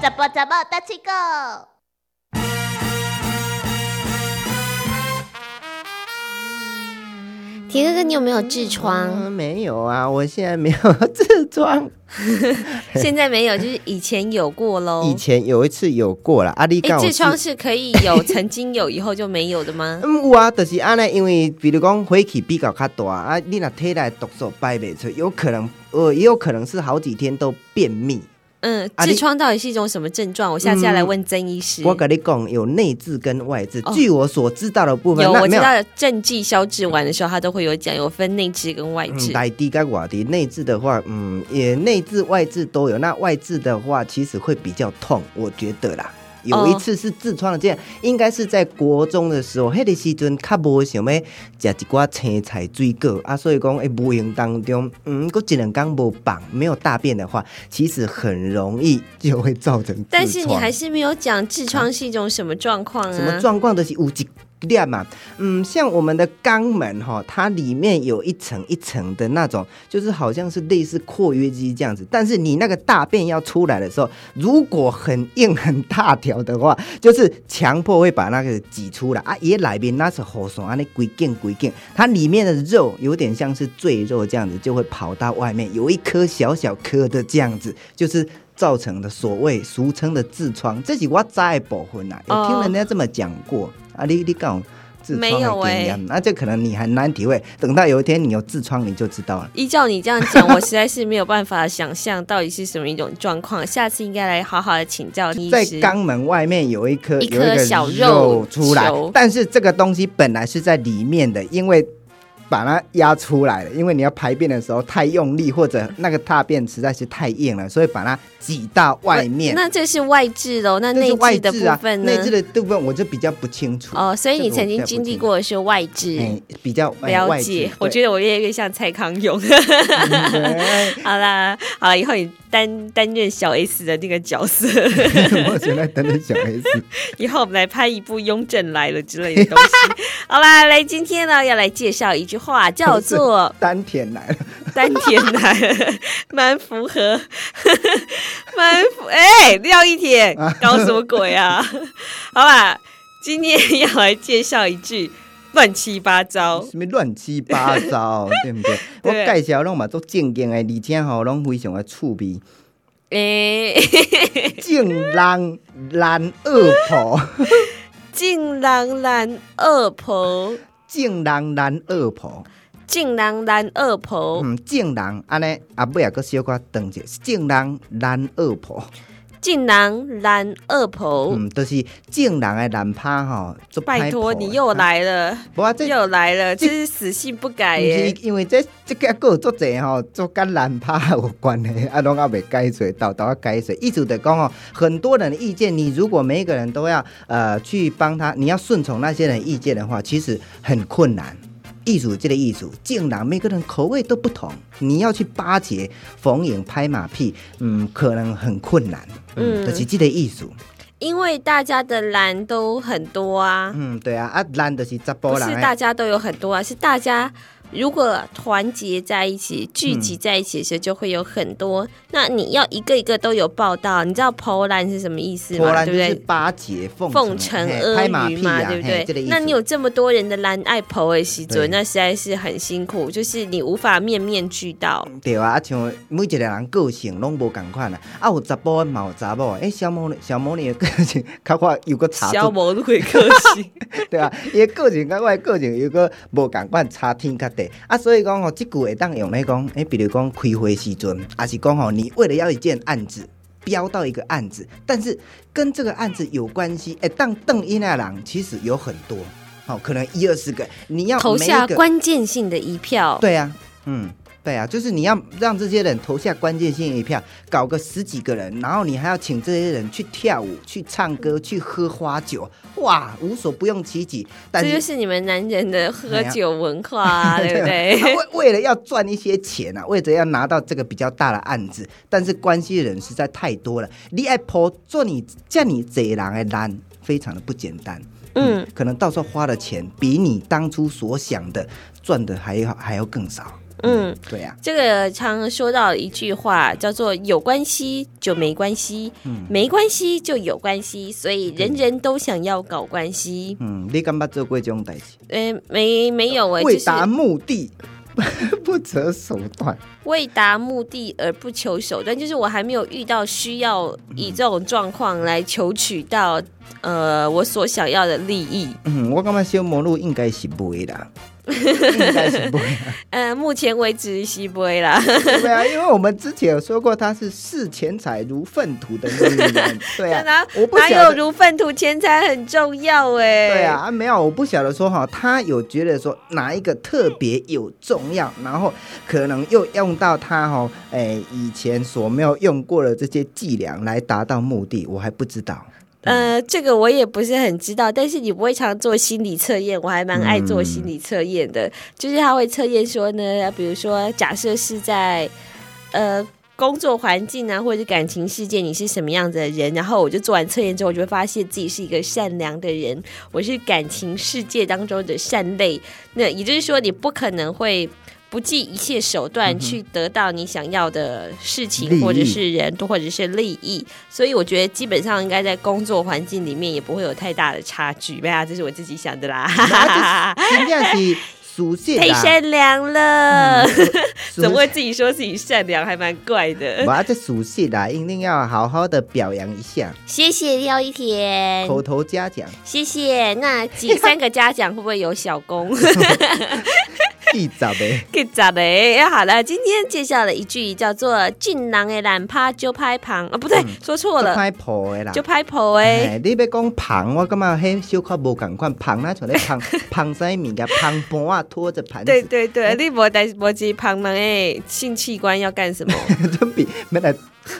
怎么怎么大七个？铁哥哥，你有没有痔疮？嗯没有啊，我现在没有 痔疮。现在没有，就是以前有过喽。以前有一次有过了，啊，你哎，讲痔疮是可以有，曾经有，以后就没有的吗？嗯，有啊，就是安尼，因为比如讲火气比较较大啊，你若体内毒素排袂出，有可能呃，也有可能是好几天都便秘。嗯，痔疮到底是一种什么症状？我下次要来问曾医师。我跟你讲，有内痔跟外痔。哦据我所知道的部分，有，有。我知道正剂消痔丸的时候，他都会有讲，有分内痔跟外嗯，痔。来低跟瓦低内痔的话，嗯，也内痔外痔都有。那外痔的话，其实会比较痛，我觉得啦。有一次是痔疮的这样，应该是在国中的时候，迄、个时阵较无想要食一寡青菜水果啊，所以讲诶无形当中，嗯，过一两天无绑没有大便的话，其实很容易就会造成痔疮。但是你还是没有讲痔疮是一种什么状况啊？什么状况都是有一粒嘛，嗯，像我们的肛门哈，它里面有一层一层的那种，就是好像是类似括约肌这样子。但是你那个大便要出来的时候，如果很硬很大条的话，就是强迫会把那个挤出来啊。也里面那是好爽啊，那鬼劲鬼劲，它里面的肉有点像是赘肉这样子，就会跑到外面，有一颗小小颗的这样子，就是。造成的所谓俗称的痔疮，这是我知的部分啊，有听人家这么讲过、啊。你你讲疮有欸的经验，那这可能你很难体会，等到有一天你有痔疮，你就知道了。依照你这样讲，我实在是没有办法想象到底是什么一种状况。下次应该来好好的请教你在。肛门外面有一颗一颗小肉肉出来，但是这个东西本来是在里面的，因为把它压出来了，因为你要排便的时候太用力，或者那个大便实在是太硬了，所以把它挤到外面。那这是外痔喽，那内这是外痔的部分呢？内置的部分我就比较不清楚。哦，所以你曾经经历过的是外痔。哎，比较哎了外解，我对觉得我越来越像蔡康永。好啦，好了，以后你担担任小 S 的那个角色，我现在担任小 S，以后我们来拍一部《雍正来了》之类的东西。好啦，来，今天呢要来介绍一句话，叫做丹田来了，“ 丹田来了”，蛮符合，蛮符。哎、廖一铁搞什么鬼啊？好吧，今天要来介绍一句乱七八糟。什么乱七八糟，对不对？我介绍拢嘛都正经的，而且吼拢非常的趣味。哎、正人男二婆，敬郎男二婆，正人男二婆，敬郎男二婆，嗯，正人安尼阿尾也搁小可长者，正人男二婆，敬郎男二婆。嗯，就是正人的男怕吼，做拜托，你又，来了，无啊，这又来了，这是死性不改耶！因为这这个个作者吼，做跟男怕有关系，啊，拢还未改水，到到要解水。意思就讲哦，很多人的意见，你如果每一个人都要呃去帮他，你要顺从那些人意见的话，其实很困难。艺术界的艺术，竟然每个人口味都不同，你要去巴结、逢迎、拍马屁，嗯，可能很困难。嗯，嗯就是这个艺术。因为大家的蓝都很多啊，嗯，对啊，啊，蓝就是查甫不是大家都有很多啊，是大家如果团结在一起、聚集在一起的时候，就会有很多。那你要一个一个都有报道，你知道“投篮”是什么意思吗？波兰对不对？就是巴结、奉奉承阿谀嘛，啊，对不对？这个那你有这么多人的蓝爱婆的时对准，那实在是很辛苦，就是你无法面面俱到。对啊，啊像每一个人个性拢无共款啊，啊有查甫的嘛有查某的，诶、小魔女小魔女的个性 较快有个差小出，魔都会个性，对啊，伊的个性甲我的个性有个无共款，差天甲地啊，所以讲吼，即句会当用来讲，诶、比如讲开会时阵，还是讲吼，你为了要一件案子。标到一个案子，但是跟这个案子有关系，诶，当邓一那郎其实有很多，好、可能一二十个，你要投下关键性的一票。对啊，嗯，对啊，就是你要让这些人投下关键性一票，搞个十几个人，然后你还要请这些人去跳舞、去唱歌、去喝花酒，哇，无所不用其极。但这就是是你们男人的喝酒文化、啊，对不啊对？为为了要赚一些钱啊，为了要拿到这个比较大的案子，但是关系的人实在太多了，你爱婆做你叫你这人的难，非常的不简单。嗯，可能到时候花的钱比你当初所想的赚的还要还要更少。嗯，对呀、这个常说到一句话，叫做“有关系就没关系，嗯没关系就有关系”，所以人人都想要搞关系。嗯，你敢捌做过这种代志？呃，没没有哎、就是为达目的 不择手段。为达目的而不求手段，就是我还没有遇到需要以这种状况来求取到呃我所想要的利益。嗯，我感觉小魔路应该是不会啦，应该是不会啦。呃，目前为止是不会啦。对啊，因为我们之前有说过，他是视钱财如粪土的女人。对啊，哪我不哪。有如粪土钱财很重要哎？对啊，，啊没有，我不晓得说哈，他有觉得说哪一个特别有重要，然后可能又用到他哈，哎，以前所没有用过的这些伎俩来达到目的，我还不知道。呃，这个我也不是很知道，但是你不会常做心理测验，我还蛮爱做心理测验的。就是他会测验说呢，比如说假设是在呃工作环境啊，或者是感情世界，你是什么样子的人？然后我就做完测验之后，我就会发现自己是一个善良的人，我是感情世界当中的善类。那也就是说，你不可能会。不计一切手段去得到你想要的事情，或者是人，或者是利益，所以我觉得基本上应该在工作环境里面也不会有太大的差距。没有啊，这是我自己想的啦，真正是属性 太，善良了，属怎么会自己说自己善良，还蛮怪的。我这属性啦，一定要好好的表扬一下，谢谢廖一田，口头嘉奖，谢谢。那几 三个嘉奖会不会有小功？一早呗。给咋的？好了，今天介绍了一句叫做“俊郎的懒趴就拍旁”，啊，不对，说错了，拍婆的啦，就拍婆哎。哎，你要讲胖，我感觉迄小可无共款，胖那像咧 胖胖啥物件，胖盘啊拖着盘子，对对对，你无带无记旁人诶，性器官要干什么？准备要来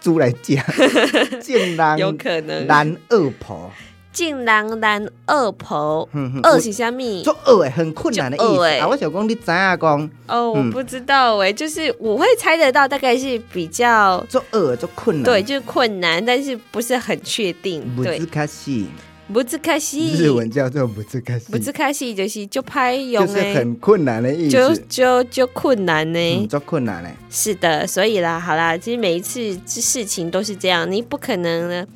猪来讲，竟然有可能男二婆，俊郎懒二婆，二是虾米？做二诶，很困难的意思。啊！我想讲你知影讲。哦，我嗯不知道哎，就是我会猜得到，大概是比较做二做困难，对，，就是困难，但是不是很确定。对。不自，卡西，不自卡西，日文叫做不自卡西，不自卡西就是就拍用就是哎，很困难的意思，就就就困难呢。嗯，做困难嘞，是的，所以啦，好啦，其实每一次这事情都是这样，你不可能呢，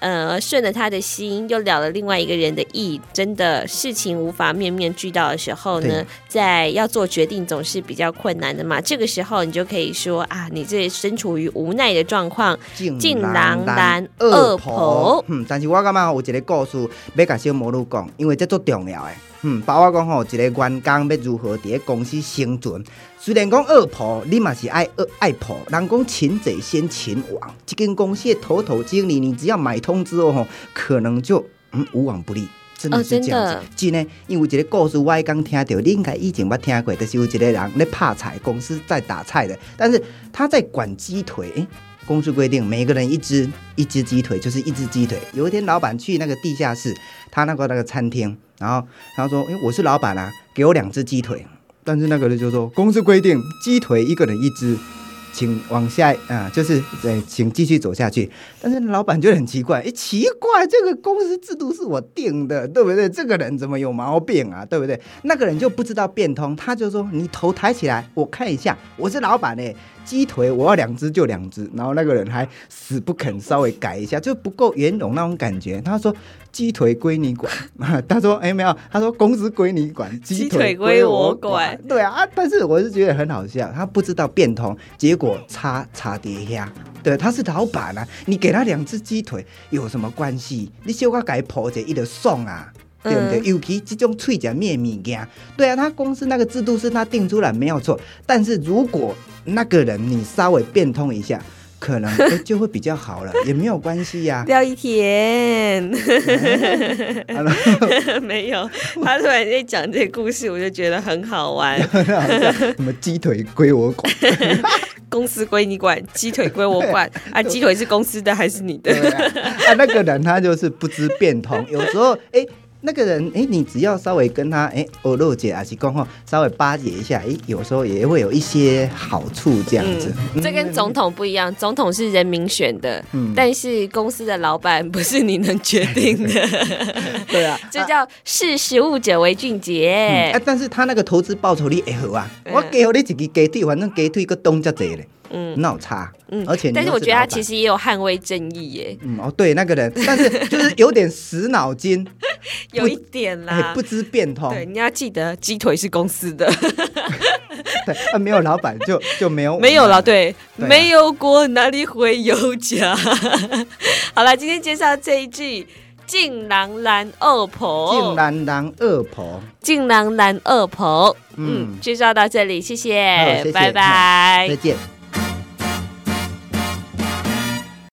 呃，顺了他的心，又了了另外一个人的意，真的事情无法面面俱到的时候呢，在要做决定总是比较困难的嘛。这个时候你就可以说啊，你这身处于无奈的状况，竟人男二二婆婆。嗯，但是我感觉有一个故事要甲小魔女讲，因为这足重要的。嗯，包括讲吼，一个员工要如何伫咧公司生存。虽然讲恶婆，你嘛是爱恶爱婆，人讲擒贼先擒王。这间公司的头头经理，你只要买通之后吼，可能就嗯无往不利。真的哦是这样子，真的真的，因为有一个故事，我刚听到，你应该以前捌听过，就是有一个人咧拍菜，公司在打菜的，但是他在管鸡腿，诶公司规定每个人一只一只鸡腿，就是一只鸡腿。有一天，老板去那个地下室，他那个那个餐厅，然后他说：“诶，我是老板啊，给我两只鸡腿。”但是那个人就说：“公司规定，鸡腿一个人一只。”请往下啊、就是对，请继续走下去。但是老板就很奇怪，诶，奇怪，这个公司制度是我定的，对不对？这个人怎么有毛病啊，对不对？那个人就不知道变通，他就说：“你头抬起来，我看一下，我是老板诶，鸡腿我要两只就两只。”然后那个人还死不肯稍微改一下，就不够圆融那种感觉。他说：“鸡腿归你管。”他说：“哎，没有。”他说：“公司归你管，鸡腿归我管。”对啊，啊但是我是觉得很好笑，他不知道变通，结果差差跌下。对，他是老板啊，你给他两只鸡腿有什么关系？你小可改破者，一就送啊。对不对？嗯尤其这种脆夹面物件，对啊，他公司那个制度是他定出来没有错，但是如果那个人你稍微变通一下，可能、诶就会比较好了，也没有关系呀、廖一田好了没有，他突然在讲这个故事，我就觉得很好玩。什么鸡腿归我管，公司归你管，鸡腿归我管啊！鸡腿是公司的还是你的？啊那个人他就是不知变通，有时候哎。那个人，哎，你只要稍微跟他，哎，欧露姐啊，是讲话稍微巴结一下，哎，有时候也会有一些好处这样子。这跟总统不一样，总统是人民选的，但是公司的老板不是你能决定的。对 啊，这叫识时务者为俊杰。哎，但是他那个投资报酬率也好啊，我给你一个鸡腿，反正鸡腿个东就济嘞。嗯，闹差，嗯，而且但是我觉得他其实也有捍卫正义耶。嗯哦，对，那个人，但是就是有点死脑筋，有一点啦，不知变通。对，你要记得鸡腿是公司的，对，啊，没有老板就就没有没有了，对，没有锅哪里会有家？好了，今天介绍这一句。竟狼男二婆，竟狼男二婆，竟狼男二婆。嗯，介绍到这里，谢谢，拜拜，再见。